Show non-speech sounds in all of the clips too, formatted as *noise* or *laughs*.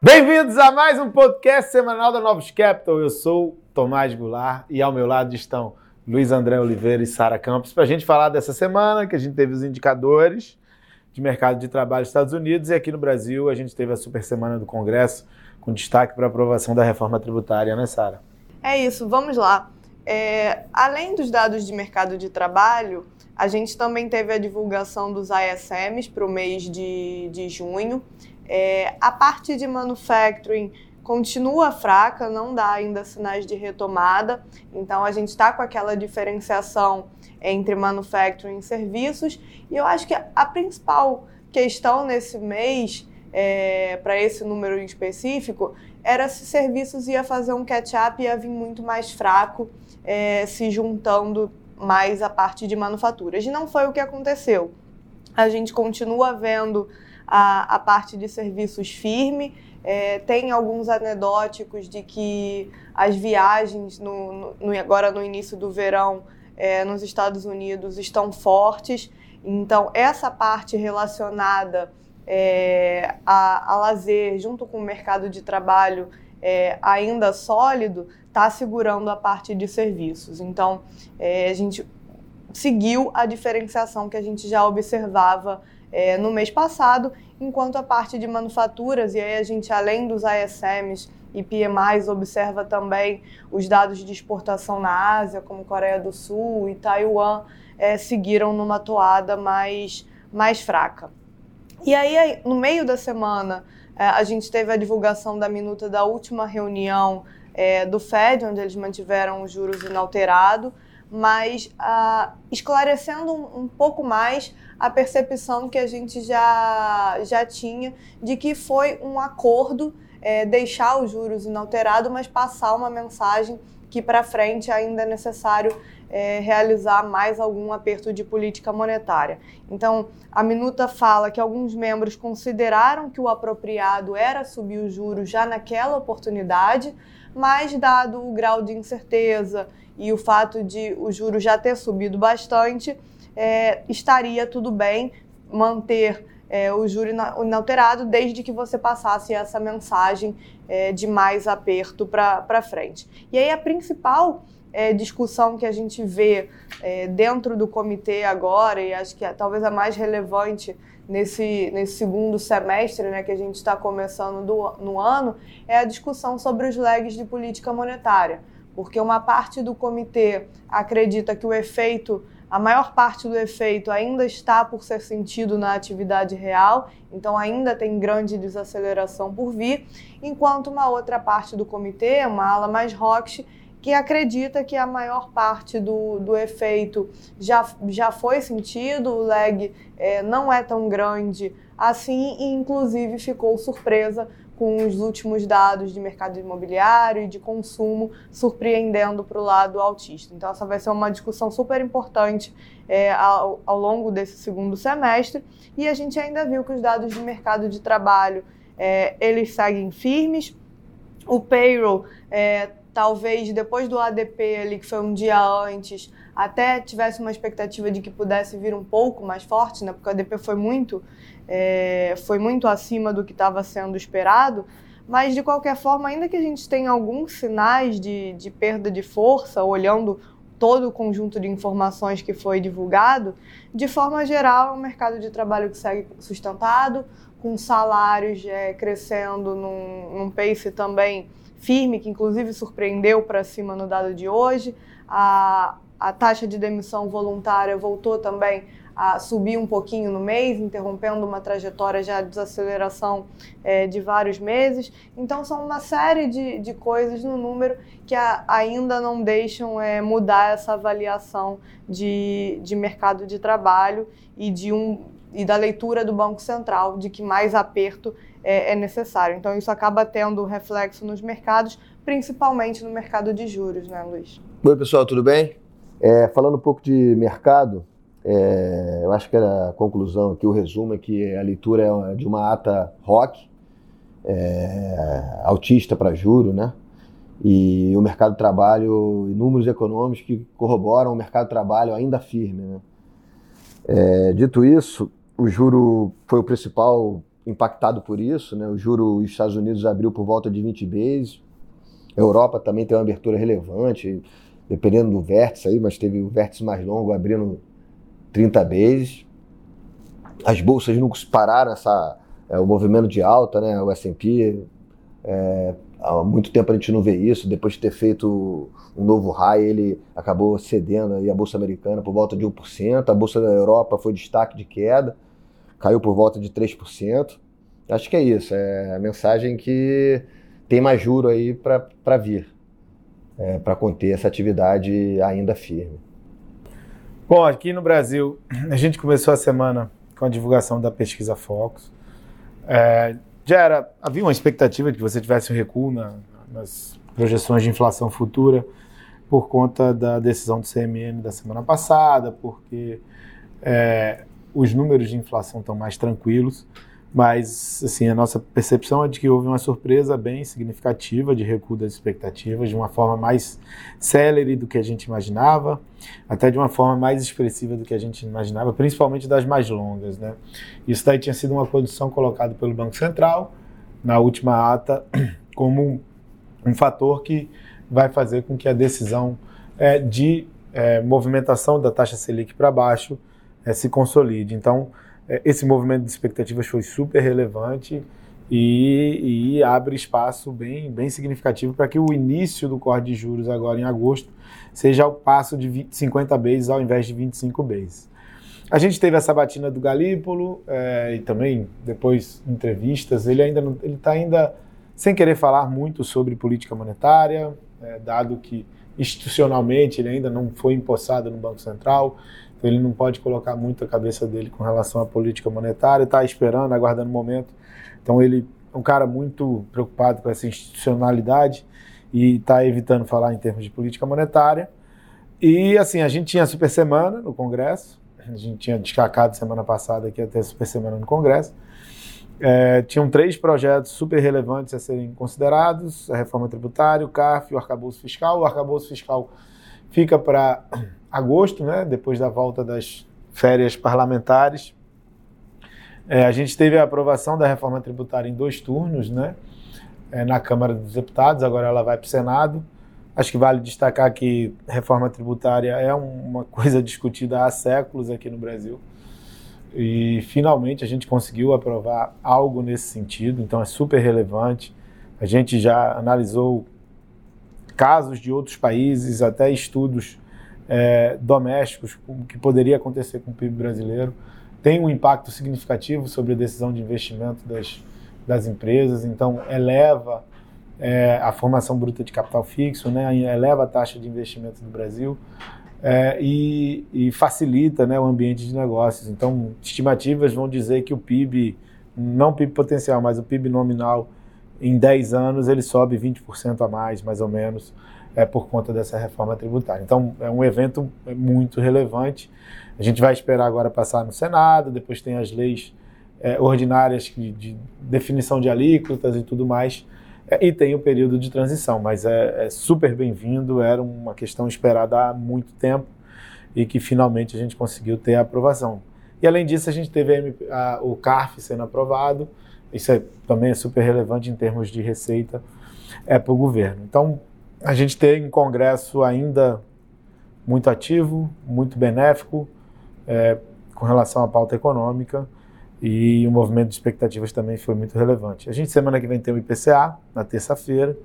Bem-vindos a mais um podcast semanal da Novos Capital. Eu sou Tomás Goulart e ao meu lado estão Luiz André Oliveira e Sara Campos para a gente falar dessa semana que a gente teve os indicadores de mercado de trabalho nos Estados Unidos e aqui no Brasil a gente teve a super semana do Congresso com destaque para a aprovação da reforma tributária, né, Sara? É isso, vamos lá. É, além dos dados de mercado de trabalho, a gente também teve a divulgação dos ISMs para o mês de, de junho. É, a parte de manufacturing continua fraca, não dá ainda sinais de retomada, então a gente está com aquela diferenciação entre manufacturing e serviços, e eu acho que a principal questão nesse mês, é, para esse número em específico, era se serviços ia fazer um catch-up e ia vir muito mais fraco, é, se juntando mais a parte de manufaturas. E não foi o que aconteceu. A gente continua vendo a, a parte de serviços firme, é, tem alguns anedóticos de que as viagens, no, no, agora no início do verão, é, nos Estados Unidos estão fortes. Então, essa parte relacionada é, a, a, lazer, junto com o mercado de trabalho é, ainda sólido, está segurando a parte de serviços. Então, é, a gente seguiu a diferenciação que a gente já observava é, no mês passado, enquanto a parte de manufaturas, e aí a gente, além dos ISMs e PMIs, observa também os dados de exportação na Ásia, como Coreia do Sul e Taiwan, é, seguiram numa toada mais, mais fraca. E aí, no meio da semana, é, a gente teve a divulgação da minuta da última reunião é, do Fed, onde eles mantiveram os juros inalterados, mas ah, esclarecendo um, um pouco mais a percepção que a gente já, já tinha de que foi um acordo é, deixar os juros inalterados, mas passar uma mensagem que para frente ainda é necessário é, realizar mais algum aperto de política monetária. Então, a minuta fala que alguns membros consideraram que o apropriado era subir os juros já naquela oportunidade, mas dado o grau de incerteza e o fato de o juro já ter subido bastante, é, estaria tudo bem manter é, o juro inalterado desde que você passasse essa mensagem é, de mais aperto para frente. E aí a principal é, discussão que a gente vê é, dentro do comitê agora, e acho que é, talvez a mais relevante nesse, nesse segundo semestre né, que a gente está começando do, no ano, é a discussão sobre os legs de política monetária. Porque uma parte do comitê acredita que o efeito a maior parte do efeito ainda está por ser sentido na atividade real, então ainda tem grande desaceleração por vir, enquanto uma outra parte do comitê, uma ala mais rocks, que acredita que a maior parte do, do efeito já, já foi sentido, o lag é, não é tão grande assim, e inclusive ficou surpresa com os últimos dados de mercado imobiliário e de consumo surpreendendo para o lado autista. Então, essa vai ser uma discussão super importante é, ao, ao, longo desse segundo semestre. E a gente ainda viu que os dados de mercado de trabalho é, eles seguem firmes. O payroll, é, talvez depois do ADP ali, que foi um dia antes, até tivesse uma expectativa de que pudesse vir um pouco mais forte, né? Porque o ADP foi muito é, foi muito acima do que estava sendo esperado, mas de qualquer forma, ainda que a gente tenha alguns sinais de, de perda de força, olhando todo o conjunto de informações que foi divulgado, de forma geral, é um mercado de trabalho que segue sustentado, com salários é, crescendo num, num pace também firme, que inclusive surpreendeu para cima no dado de hoje. A, a taxa de demissão voluntária voltou também a subir um pouquinho no mês, interrompendo uma trajetória já de desaceleração é, de vários meses. Então, são uma série de, de coisas no número que a, ainda não deixam é, mudar essa avaliação de, de mercado de trabalho e, de um, e da leitura do Banco Central de que mais aperto é, é necessário. Então, isso acaba tendo reflexo nos mercados, principalmente no mercado de juros, né, Luiz? Oi, pessoal, tudo bem? É, falando um pouco de mercado, é, eu acho que a conclusão aqui, o resumo é que a leitura é de uma ata rock, é, autista para juro, né? E o mercado de trabalho, números econômicos que corroboram o mercado de trabalho ainda firme, né? É, dito isso, o juro foi o principal impactado por isso, né? O juro dos Estados Unidos abriu por volta de 20 vezes. A Europa também tem uma abertura relevante, dependendo do vértice aí, mas teve o vértice mais longo abrindo 30 vezes. As bolsas nunca pararam essa, é, o movimento de alta, né? O S&P, é, há muito tempo a gente não vê isso. Depois de ter feito um novo high, ele acabou cedendo aí a bolsa americana por volta de 1%. A bolsa da Europa foi destaque de queda, caiu por volta de 3%. Acho que é isso. É a mensagem que tem mais juro aí para vir, é, para conter essa atividade ainda firme. Bom, aqui no Brasil, a gente começou a semana com a divulgação da pesquisa Focus. É, já era, havia uma expectativa de que você tivesse um recuo na, nas projeções de inflação futura por conta da decisão do CMN da semana passada, porque é, os números de inflação estão mais tranquilos. Mas, assim, a nossa percepção é de que houve uma surpresa bem significativa de recuo das expectativas, de uma forma mais célere do que a gente imaginava, até de uma forma mais expressiva do que a gente imaginava, principalmente das mais longas, né? Isso daí tinha sido uma condição colocada pelo Banco Central na última ata *clears throat* como um fator que vai fazer com que a decisão é, de é, movimentação da taxa Selic para baixo é, se consolide. Então, esse movimento de expectativas foi super relevante e, e abre espaço bem, bem significativo para que o início do corte de juros agora em agosto seja o passo de 20, 50 bases ao invés de 25 bases. A gente teve essa batina do Galípolo é, e também depois entrevistas. Ele ainda ele está ainda sem querer falar muito sobre política monetária, é, dado que institucionalmente ele ainda não foi empossado no Banco Central. Então ele não pode colocar muito a cabeça dele com relação à política monetária, está esperando, aguardando o momento. Então ele é um cara muito preocupado com essa institucionalidade e está evitando falar em termos de política monetária. E assim, a gente tinha a super semana no Congresso, a gente tinha destacado semana passada que ia ter a super semana no Congresso. É, tinham três projetos super relevantes a serem considerados: a reforma tributária, o CARF e o arcabouço fiscal. O arcabouço fiscal fica para agosto, né, depois da volta das férias parlamentares. É, a gente teve a aprovação da reforma tributária em dois turnos, né, é, na Câmara dos Deputados, agora ela vai para o Senado. Acho que vale destacar que reforma tributária é uma coisa *laughs* discutida há séculos aqui no Brasil. E finalmente a gente conseguiu aprovar algo nesse sentido, então é super relevante. A gente já analisou casos de outros países, até estudos é, domésticos, o que poderia acontecer com o PIB brasileiro, tem um impacto significativo sobre a decisão de investimento das, das empresas, então eleva é, a formação bruta de capital fixo, né, eleva a taxa de investimento do Brasil é, e, e, facilita né, o ambiente de negócios. Então, estimativas vão dizer que o PIB, não PIB potencial, mas o PIB nominal em 10 anos ele sobe 20% a mais, mais ou menos, é, por conta dessa reforma tributária. Então, é um evento muito relevante. A gente vai esperar agora passar no Senado, depois tem as leis é, ordinárias de, de, definição de alíquotas e tudo mais, é, e tem o período de transição, mas é, é super bem-vindo, era uma questão esperada há muito tempo e que finalmente a gente conseguiu ter a aprovação. E além disso, a gente teve a, a, o CARF sendo aprovado, isso é, também é super relevante em termos de receita é, para o governo. Então, a gente tem um congresso ainda muito ativo, muito benéfico é, com relação à pauta econômica e o movimento de expectativas também foi muito relevante. A gente semana que vem tem o IPCA, na terça-feira.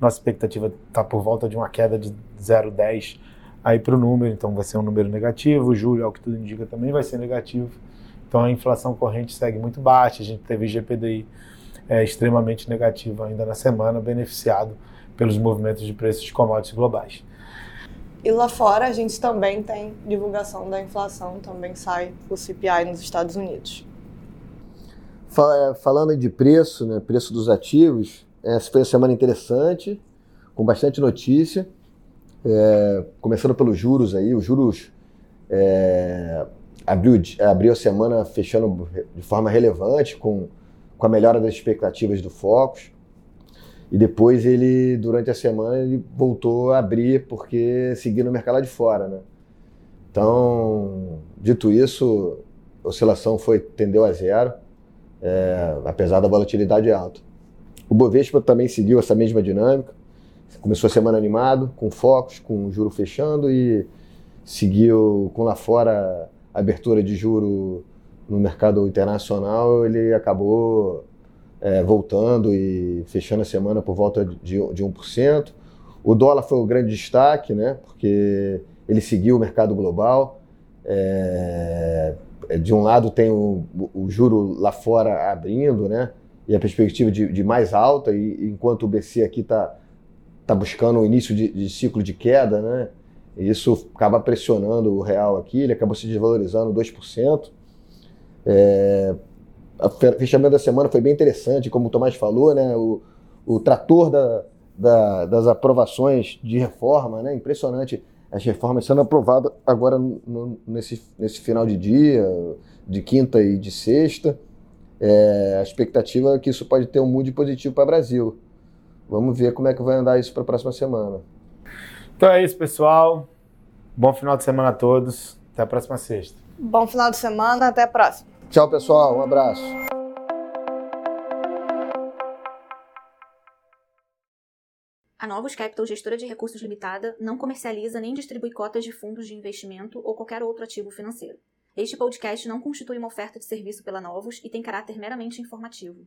Nossa expectativa está por volta de uma queda de 0,10 aí para o número, então vai ser um número negativo. Julho, ao que tudo indica, também vai ser negativo. Então a inflação corrente segue muito baixa. A gente teve GPDI é, extremamente negativo ainda na semana, beneficiado pelos movimentos de preços de commodities globais. E lá fora a gente também tem divulgação da inflação, também sai o CPI nos Estados Unidos. É, falando de preço, né, preço dos ativos, essa foi uma semana interessante, com bastante notícia. É, começando pelos juros aí, os juros é, abriu, abriu a semana fechando de forma relevante, com, com a melhora das expectativas do Focus. E depois ele, durante a semana, ele voltou a abrir porque seguia no mercado lá de fora, né? Então, dito isso, a oscilação foi tendeu a zero. é, apesar da volatilidade alta. O Bovespa também seguiu essa mesma dinâmica, começou a semana animado, com focos, com juro fechando e seguiu com lá fora abertura de juro no mercado internacional, ele acabou é, voltando e fechando a semana por volta de, de 1%. O dólar foi o grande destaque, né, porque ele seguiu o mercado global. É, de um lado tem o, o, juro lá fora abrindo, né, e a perspectiva de, de mais alta, e enquanto o BC aqui está tá buscando o início de, de ciclo de queda, né, isso acaba pressionando o real aqui, ele acabou se desvalorizando 2%. É, o fechamento da semana foi bem interessante, como o Tomás falou, né? O, o trator da, da, das aprovações de reforma, né? Impressionante as reformas sendo aprovadas agora no, nesse, nesse final de dia, de quinta e de sexta. É, a expectativa é que isso pode ter um mood positivo para o Brasil. Vamos ver como é que vai andar isso para a próxima semana. Então é isso, pessoal. Bom final de semana a todos. Até a próxima sexta. Bom final de semana, até a próxima. Tchau, pessoal. Um abraço. A Novos Capital Gestora de Recursos Limitada não comercializa nem distribui cotas de fundos de investimento ou qualquer outro ativo financeiro. Este podcast não constitui uma oferta de serviço pela Novos e tem caráter meramente informativo.